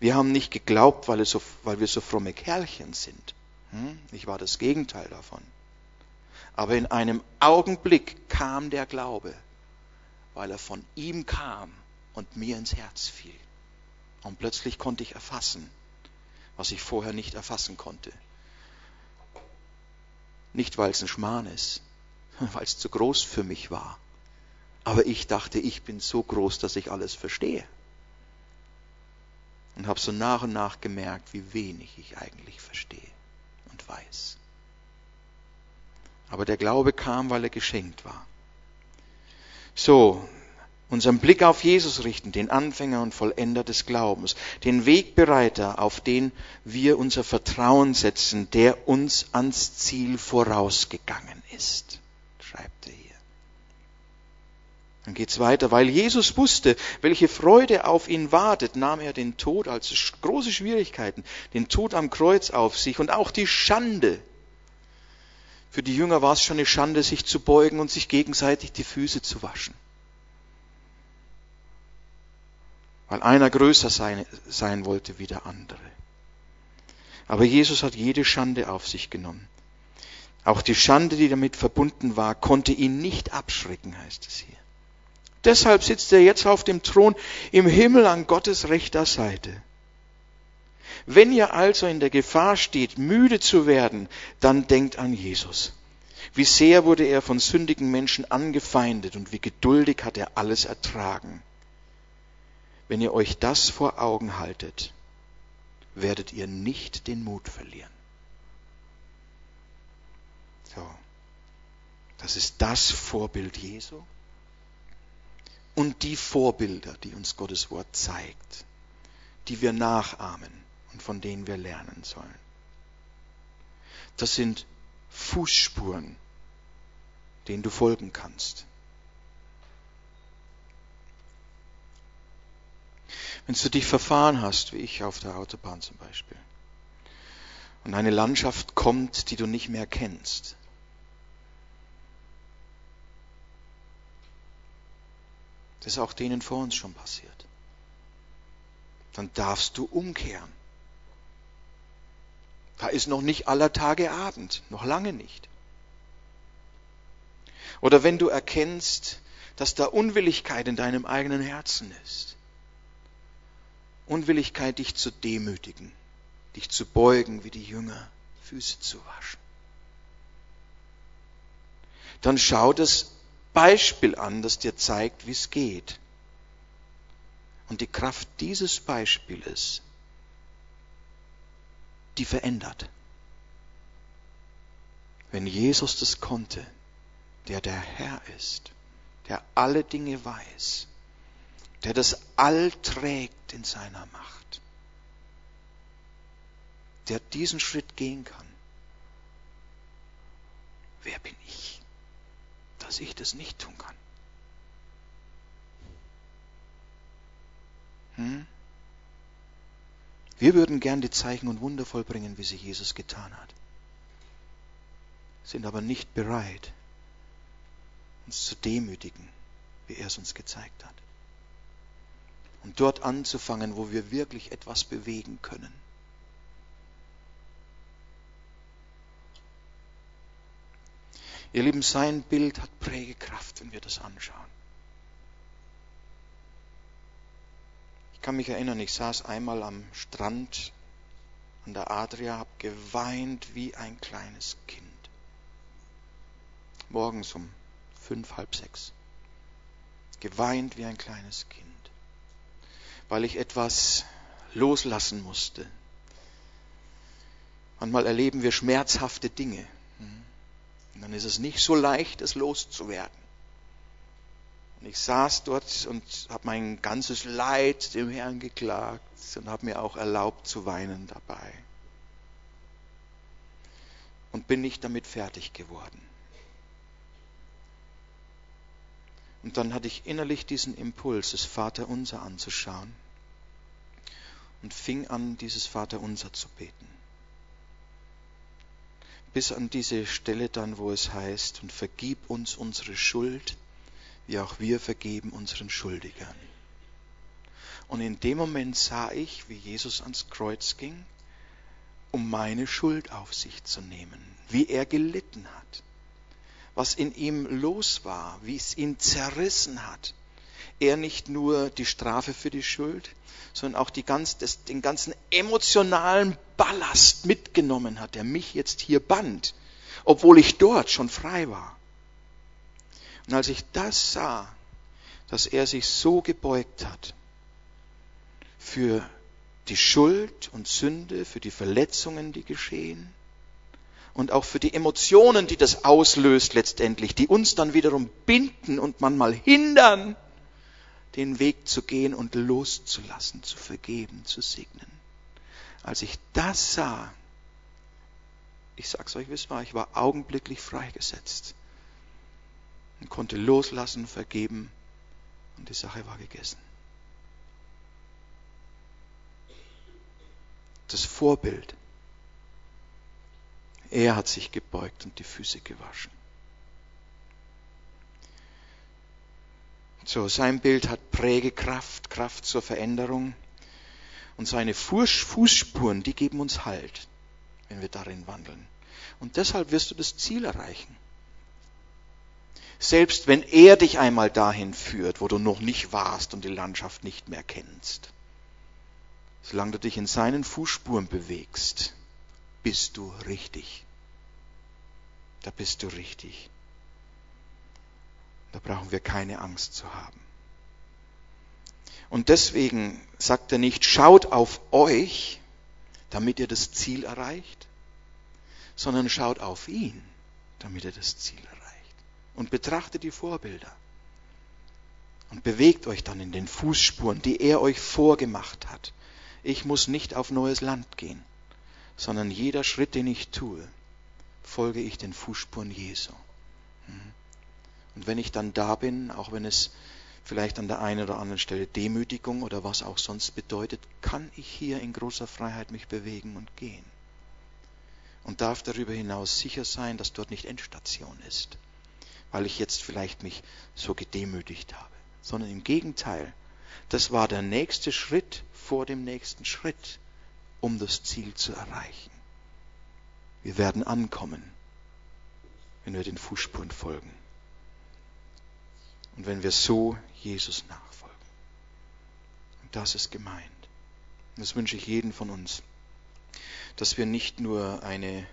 Wir haben nicht geglaubt, weil, so, weil wir so fromme Kerlchen sind. Hm? Ich war das Gegenteil davon. Aber in einem Augenblick kam der Glaube, weil er von ihm kam und mir ins Herz fiel. Und plötzlich konnte ich erfassen, was ich vorher nicht erfassen konnte. Nicht, weil es ein Schmarrn ist, weil es zu groß für mich war. Aber ich dachte, ich bin so groß, dass ich alles verstehe. Und habe so nach und nach gemerkt, wie wenig ich eigentlich verstehe und weiß. Aber der Glaube kam, weil er geschenkt war. So, unseren Blick auf Jesus richten, den Anfänger und Vollender des Glaubens, den Wegbereiter, auf den wir unser Vertrauen setzen, der uns ans Ziel vorausgegangen ist, schreibt er hier. Dann geht's weiter. Weil Jesus wusste, welche Freude auf ihn wartet, nahm er den Tod als große Schwierigkeiten, den Tod am Kreuz auf sich und auch die Schande. Für die Jünger war es schon eine Schande, sich zu beugen und sich gegenseitig die Füße zu waschen. Weil einer größer sein, sein wollte wie der andere. Aber Jesus hat jede Schande auf sich genommen. Auch die Schande, die damit verbunden war, konnte ihn nicht abschrecken, heißt es hier. Deshalb sitzt er jetzt auf dem Thron im Himmel an Gottes rechter Seite. Wenn ihr also in der Gefahr steht, müde zu werden, dann denkt an Jesus. Wie sehr wurde er von sündigen Menschen angefeindet und wie geduldig hat er alles ertragen. Wenn ihr euch das vor Augen haltet, werdet ihr nicht den Mut verlieren. So. Das ist das Vorbild Jesu und die Vorbilder, die uns Gottes Wort zeigt, die wir nachahmen und von denen wir lernen sollen. Das sind Fußspuren, denen du folgen kannst. Wenn du dich verfahren hast, wie ich auf der Autobahn zum Beispiel, und eine Landschaft kommt, die du nicht mehr kennst, das ist auch denen vor uns schon passiert, dann darfst du umkehren. Da ist noch nicht aller Tage Abend, noch lange nicht. Oder wenn du erkennst, dass da Unwilligkeit in deinem eigenen Herzen ist, Unwilligkeit, dich zu demütigen, dich zu beugen wie die Jünger, Füße zu waschen. Dann schau das Beispiel an, das dir zeigt, wie es geht. Und die Kraft dieses Beispieles, die verändert. Wenn Jesus das konnte, der der Herr ist, der alle Dinge weiß, der das All trägt in seiner Macht, der diesen Schritt gehen kann. Wer bin ich, dass ich das nicht tun kann? Hm? Wir würden gern die Zeichen und Wunder vollbringen, wie sie Jesus getan hat, sind aber nicht bereit, uns zu demütigen, wie er es uns gezeigt hat. Und dort anzufangen, wo wir wirklich etwas bewegen können. Ihr Lieben, sein Bild hat Prägekraft, wenn wir das anschauen. Ich kann mich erinnern, ich saß einmal am Strand an der Adria, habe geweint wie ein kleines Kind. Morgens um fünf, halb sechs. Geweint wie ein kleines Kind, weil ich etwas loslassen musste. Manchmal erleben wir schmerzhafte Dinge. Und dann ist es nicht so leicht, es loszuwerden. Und ich saß dort und habe mein ganzes Leid dem Herrn geklagt und habe mir auch erlaubt zu weinen dabei. Und bin nicht damit fertig geworden. Und dann hatte ich innerlich diesen Impuls, das Vaterunser anzuschauen und fing an, dieses Vaterunser zu beten. Bis an diese Stelle dann, wo es heißt, und vergib uns unsere Schuld, wie auch wir vergeben unseren Schuldigern. Und in dem Moment sah ich, wie Jesus ans Kreuz ging, um meine Schuld auf sich zu nehmen, wie er gelitten hat, was in ihm los war, wie es ihn zerrissen hat. Er nicht nur die Strafe für die Schuld, sondern auch ganz, das, den ganzen emotionalen Ballast mitgenommen hat, der mich jetzt hier band, obwohl ich dort schon frei war. Und als ich das sah, dass er sich so gebeugt hat für die Schuld und Sünde, für die Verletzungen, die geschehen und auch für die Emotionen, die das auslöst letztendlich, die uns dann wiederum binden und manchmal hindern, den Weg zu gehen und loszulassen, zu vergeben, zu segnen. Als ich das sah, ich sag's euch, es war, ich war augenblicklich freigesetzt und konnte loslassen, vergeben und die Sache war gegessen. Das Vorbild. Er hat sich gebeugt und die Füße gewaschen. So, sein Bild hat Prägekraft, Kraft zur Veränderung. Und seine Fußspuren, die geben uns Halt, wenn wir darin wandeln. Und deshalb wirst du das Ziel erreichen. Selbst wenn er dich einmal dahin führt, wo du noch nicht warst und die Landschaft nicht mehr kennst. Solange du dich in seinen Fußspuren bewegst, bist du richtig. Da bist du richtig. Da brauchen wir keine Angst zu haben. Und deswegen sagt er nicht, schaut auf euch, damit ihr das Ziel erreicht, sondern schaut auf ihn, damit ihr das Ziel erreicht und betrachtet die Vorbilder und bewegt euch dann in den Fußspuren, die er euch vorgemacht hat. Ich muss nicht auf neues Land gehen, sondern jeder Schritt, den ich tue, folge ich den Fußspuren Jesu. Mhm. Und wenn ich dann da bin, auch wenn es vielleicht an der einen oder anderen Stelle Demütigung oder was auch sonst bedeutet, kann ich hier in großer Freiheit mich bewegen und gehen. Und darf darüber hinaus sicher sein, dass dort nicht Endstation ist weil ich jetzt vielleicht mich so gedemütigt habe, sondern im Gegenteil, das war der nächste Schritt vor dem nächsten Schritt, um das Ziel zu erreichen. Wir werden ankommen, wenn wir den Fußspuren folgen und wenn wir so Jesus nachfolgen. Und das ist gemeint. Und das wünsche ich jedem von uns, dass wir nicht nur eine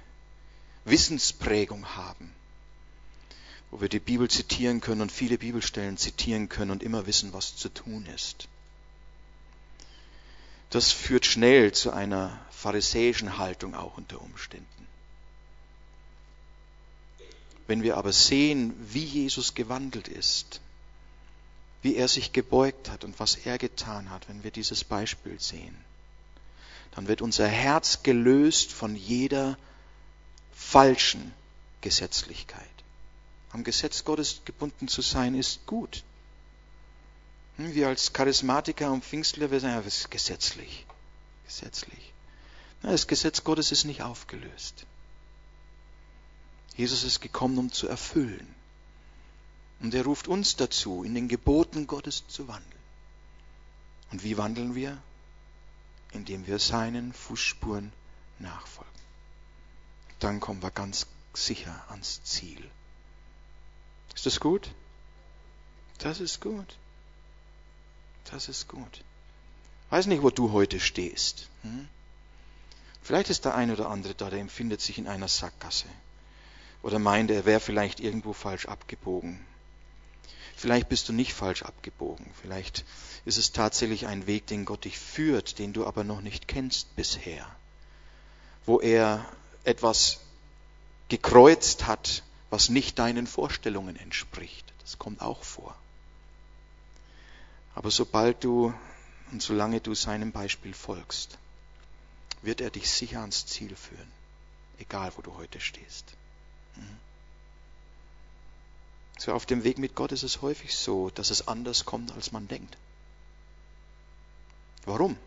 Wissensprägung haben, wo wir die Bibel zitieren können und viele Bibelstellen zitieren können und immer wissen, was zu tun ist. Das führt schnell zu einer pharisäischen Haltung auch unter Umständen. Wenn wir aber sehen, wie Jesus gewandelt ist, wie er sich gebeugt hat und was er getan hat, wenn wir dieses Beispiel sehen, dann wird unser Herz gelöst von jeder falschen Gesetzlichkeit. Am Gesetz Gottes gebunden zu sein ist gut. Hm, wir als Charismatiker und Pfingstler, wir sagen, ja, das ist gesetzlich. Gesetzlich. Das Gesetz Gottes ist nicht aufgelöst. Jesus ist gekommen, um zu erfüllen. Und er ruft uns dazu, in den Geboten Gottes zu wandeln. Und wie wandeln wir? Indem wir seinen Fußspuren nachfolgen. Dann kommen wir ganz sicher ans Ziel. Ist das gut? Das ist gut. Das ist gut. Weiß nicht, wo du heute stehst. Hm? Vielleicht ist der eine oder andere da, der empfindet sich in einer Sackgasse. Oder meint, er wäre vielleicht irgendwo falsch abgebogen. Vielleicht bist du nicht falsch abgebogen. Vielleicht ist es tatsächlich ein Weg, den Gott dich führt, den du aber noch nicht kennst bisher. Wo er etwas gekreuzt hat, was nicht deinen Vorstellungen entspricht. Das kommt auch vor. Aber sobald du und solange du seinem Beispiel folgst, wird er dich sicher ans Ziel führen, egal wo du heute stehst. Mhm. So auf dem Weg mit Gott ist es häufig so, dass es anders kommt, als man denkt. Warum?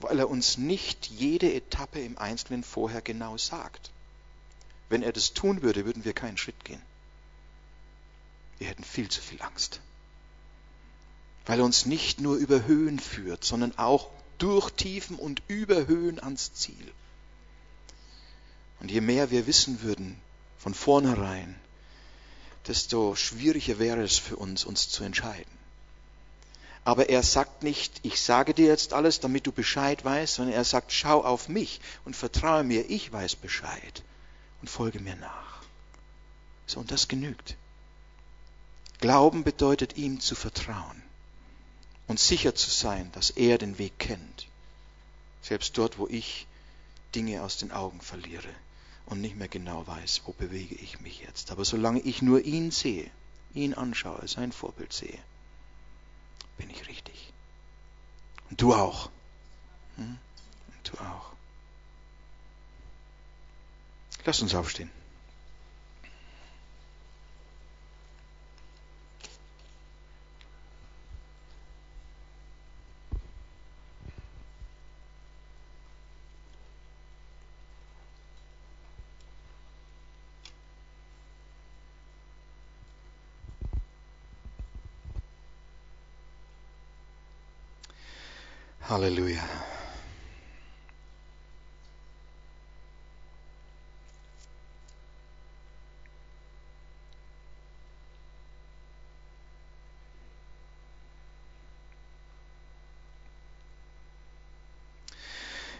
Weil er uns nicht jede Etappe im Einzelnen vorher genau sagt. Wenn er das tun würde, würden wir keinen Schritt gehen. Wir hätten viel zu viel Angst. Weil er uns nicht nur über Höhen führt, sondern auch durch Tiefen und über Höhen ans Ziel. Und je mehr wir wissen würden von vornherein, desto schwieriger wäre es für uns, uns zu entscheiden. Aber er sagt nicht, ich sage dir jetzt alles, damit du Bescheid weißt, sondern er sagt, schau auf mich und vertraue mir, ich weiß Bescheid und folge mir nach. So, und das genügt. Glauben bedeutet ihm zu vertrauen und sicher zu sein, dass er den Weg kennt. Selbst dort, wo ich Dinge aus den Augen verliere und nicht mehr genau weiß, wo bewege ich mich jetzt. Aber solange ich nur ihn sehe, ihn anschaue, sein Vorbild sehe, bin ich richtig. Und du auch. Hm? Und du auch. Lass uns aufstehen. Halleluja.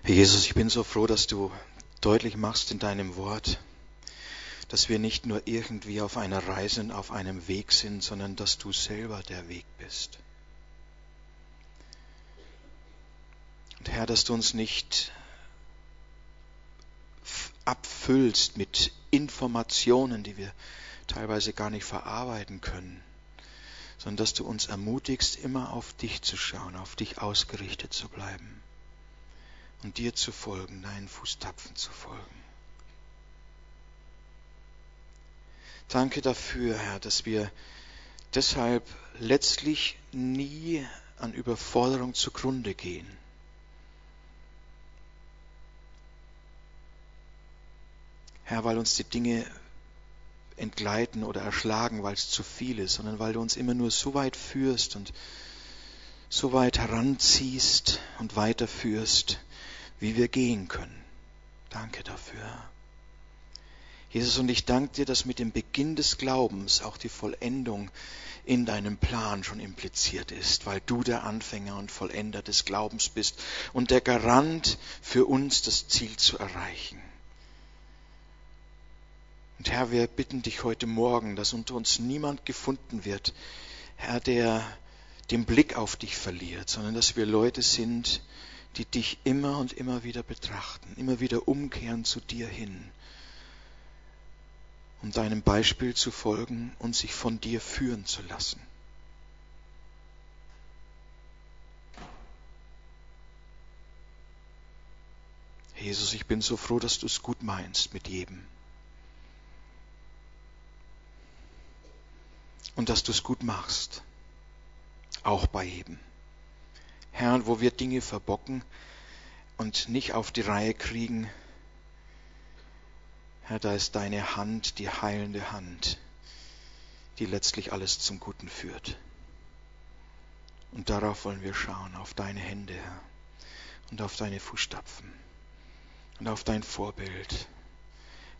Jesus, ich bin so froh, dass du deutlich machst in deinem Wort, dass wir nicht nur irgendwie auf einer Reise, auf einem Weg sind, sondern dass du selber der Weg bist. Und Herr, dass du uns nicht abfüllst mit Informationen, die wir teilweise gar nicht verarbeiten können, sondern dass du uns ermutigst, immer auf dich zu schauen, auf dich ausgerichtet zu bleiben und dir zu folgen, deinen Fußtapfen zu folgen. Danke dafür, Herr, dass wir deshalb letztlich nie an Überforderung zugrunde gehen Herr, weil uns die Dinge entgleiten oder erschlagen, weil es zu viel ist, sondern weil du uns immer nur so weit führst und so weit heranziehst und weiterführst, wie wir gehen können. Danke dafür. Jesus, und ich danke dir, dass mit dem Beginn des Glaubens auch die Vollendung in deinem Plan schon impliziert ist, weil du der Anfänger und Vollender des Glaubens bist und der Garant für uns, das Ziel zu erreichen. Und Herr, wir bitten dich heute Morgen, dass unter uns niemand gefunden wird, Herr, der den Blick auf dich verliert, sondern dass wir Leute sind, die dich immer und immer wieder betrachten, immer wieder umkehren zu dir hin um deinem Beispiel zu folgen und sich von dir führen zu lassen. Jesus, ich bin so froh, dass du es gut meinst mit jedem. Und dass du es gut machst. Auch bei jedem. Herr, wo wir Dinge verbocken und nicht auf die Reihe kriegen, Herr, da ist deine Hand, die heilende Hand, die letztlich alles zum Guten führt. Und darauf wollen wir schauen, auf deine Hände, Herr, und auf deine Fußstapfen und auf dein Vorbild.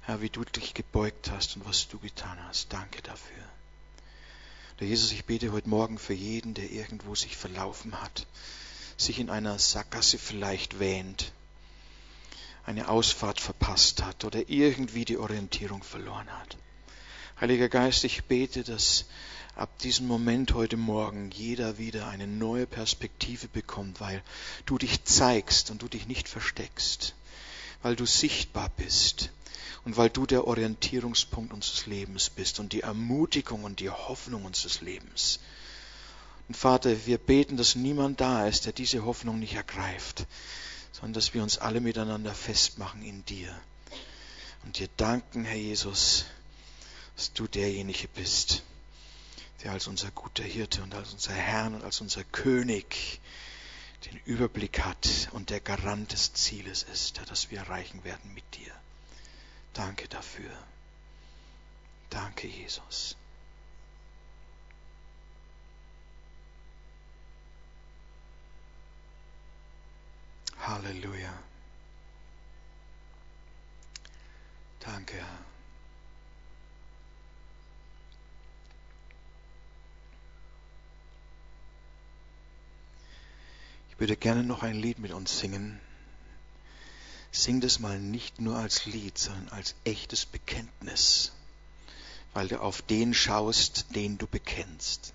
Herr, wie du dich gebeugt hast und was du getan hast. Danke dafür. Der Jesus, ich bete heute Morgen für jeden, der irgendwo sich verlaufen hat, sich in einer Sackgasse vielleicht wähnt, eine Ausfahrt verpasst hat oder irgendwie die Orientierung verloren hat. Heiliger Geist, ich bete, dass ab diesem Moment heute Morgen jeder wieder eine neue Perspektive bekommt, weil du dich zeigst und du dich nicht versteckst, weil du sichtbar bist und weil du der Orientierungspunkt unseres Lebens bist und die Ermutigung und die Hoffnung unseres Lebens. Und Vater, wir beten, dass niemand da ist, der diese Hoffnung nicht ergreift, sondern dass wir uns alle miteinander festmachen in dir. Und dir danken, Herr Jesus, dass du derjenige bist, der als unser guter Hirte und als unser Herr und als unser König den Überblick hat und der Garant des Zieles ist, das wir erreichen werden mit dir. Danke dafür. Danke, Jesus. Halleluja. Danke, Herr. Ich würde gerne noch ein Lied mit uns singen. Sing das mal nicht nur als Lied, sondern als echtes Bekenntnis, weil du auf den schaust, den du bekennst.